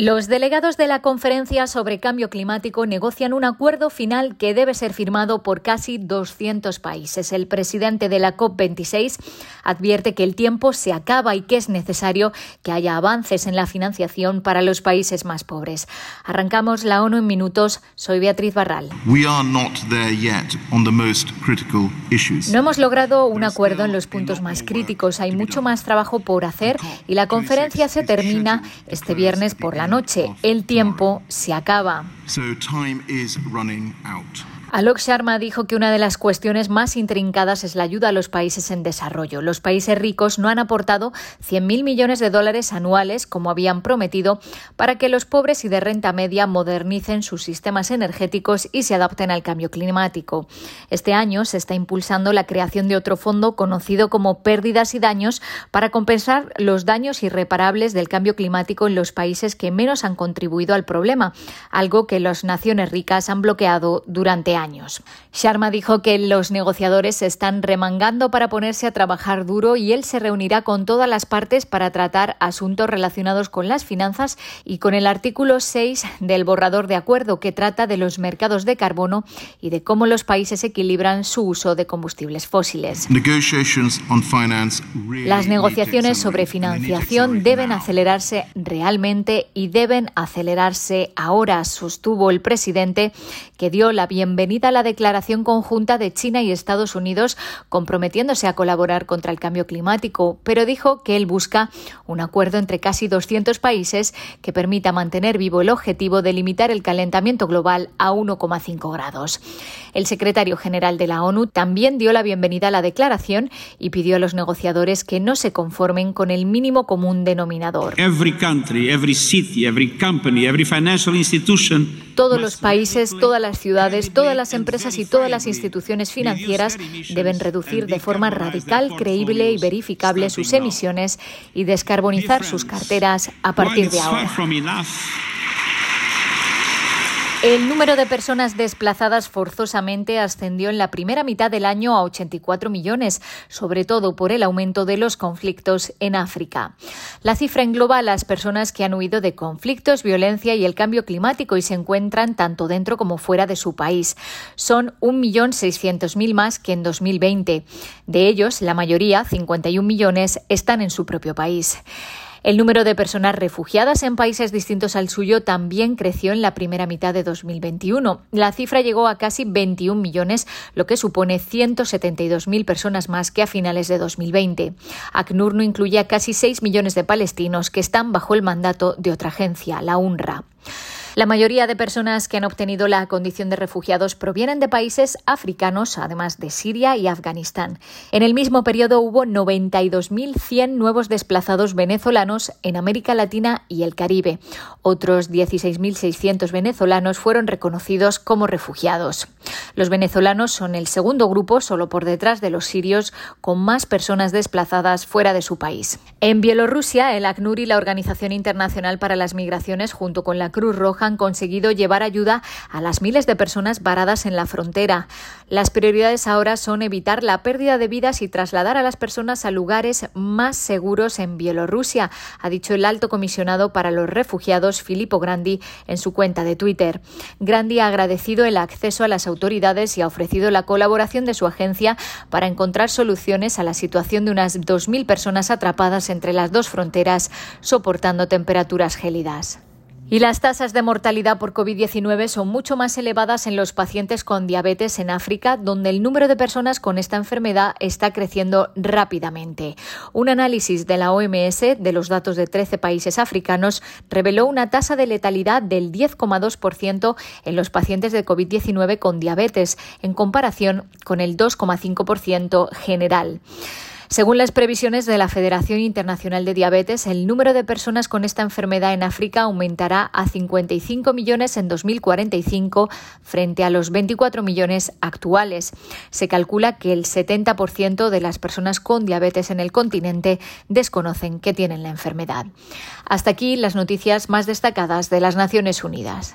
Los delegados de la Conferencia sobre Cambio Climático negocian un acuerdo final que debe ser firmado por casi 200 países. El presidente de la COP26 advierte que el tiempo se acaba y que es necesario que haya avances en la financiación para los países más pobres. Arrancamos la ONU en minutos. Soy Beatriz Barral. No hemos logrado un acuerdo en los puntos más críticos. Hay mucho más trabajo por hacer y la conferencia se termina este viernes por la noche. El tiempo se acaba. Alok Sharma dijo que una de las cuestiones más intrincadas es la ayuda a los países en desarrollo. Los países ricos no han aportado 100.000 millones de dólares anuales, como habían prometido, para que los pobres y de renta media modernicen sus sistemas energéticos y se adapten al cambio climático. Este año se está impulsando la creación de otro fondo conocido como Pérdidas y Daños para compensar los daños irreparables del cambio climático en los países que menos han contribuido al problema, algo que las naciones ricas han bloqueado durante años años. Sharma dijo que los negociadores se están remangando para ponerse a trabajar duro y él se reunirá con todas las partes para tratar asuntos relacionados con las finanzas y con el artículo 6 del borrador de acuerdo que trata de los mercados de carbono y de cómo los países equilibran su uso de combustibles fósiles. Las negociaciones sobre financiación deben acelerarse realmente y deben acelerarse ahora, sostuvo el presidente, que dio la bienvenida la declaración conjunta de China y Estados Unidos comprometiéndose a colaborar contra el cambio climático, pero dijo que él busca un acuerdo entre casi 200 países que permita mantener vivo el objetivo de limitar el calentamiento global a 1,5 grados. El secretario general de la ONU también dio la bienvenida a la declaración y pidió a los negociadores que no se conformen con el mínimo común denominador. Todos los países, todas las ciudades, todas las empresas y todas las instituciones financieras deben reducir de forma radical, creíble y verificable sus emisiones y descarbonizar sus carteras a partir de ahora. El número de personas desplazadas forzosamente ascendió en la primera mitad del año a 84 millones, sobre todo por el aumento de los conflictos en África. La cifra engloba a las personas que han huido de conflictos, violencia y el cambio climático y se encuentran tanto dentro como fuera de su país. Son 1.600.000 más que en 2020. De ellos, la mayoría, 51 millones, están en su propio país. El número de personas refugiadas en países distintos al suyo también creció en la primera mitad de 2021. La cifra llegó a casi 21 millones, lo que supone 172.000 personas más que a finales de 2020. ACNUR no incluye a casi 6 millones de palestinos que están bajo el mandato de otra agencia, la UNRWA. La mayoría de personas que han obtenido la condición de refugiados provienen de países africanos, además de Siria y Afganistán. En el mismo periodo hubo 92.100 nuevos desplazados venezolanos en América Latina y el Caribe. Otros 16.600 venezolanos fueron reconocidos como refugiados. Los venezolanos son el segundo grupo, solo por detrás de los sirios, con más personas desplazadas fuera de su país. En Bielorrusia, el ACNUR y la Organización Internacional para las Migraciones, junto con la Cruz Han conseguido llevar ayuda a las miles de personas varadas en la frontera. Las prioridades ahora son evitar la pérdida de vidas y trasladar a las personas a lugares más seguros en Bielorrusia, ha dicho el alto comisionado para los refugiados Filippo Grandi en su cuenta de Twitter. Grandi ha agradecido el acceso a las autoridades y ha ofrecido la colaboración de su agencia para encontrar soluciones a la situación de unas 2.000 personas atrapadas entre las dos fronteras, soportando temperaturas gélidas. Y las tasas de mortalidad por COVID-19 son mucho más elevadas en los pacientes con diabetes en África, donde el número de personas con esta enfermedad está creciendo rápidamente. Un análisis de la OMS de los datos de 13 países africanos reveló una tasa de letalidad del 10,2% en los pacientes de COVID-19 con diabetes, en comparación con el 2,5% general. Según las previsiones de la Federación Internacional de Diabetes, el número de personas con esta enfermedad en África aumentará a 55 millones en 2045 frente a los 24 millones actuales. Se calcula que el 70% de las personas con diabetes en el continente desconocen que tienen la enfermedad. Hasta aquí las noticias más destacadas de las Naciones Unidas.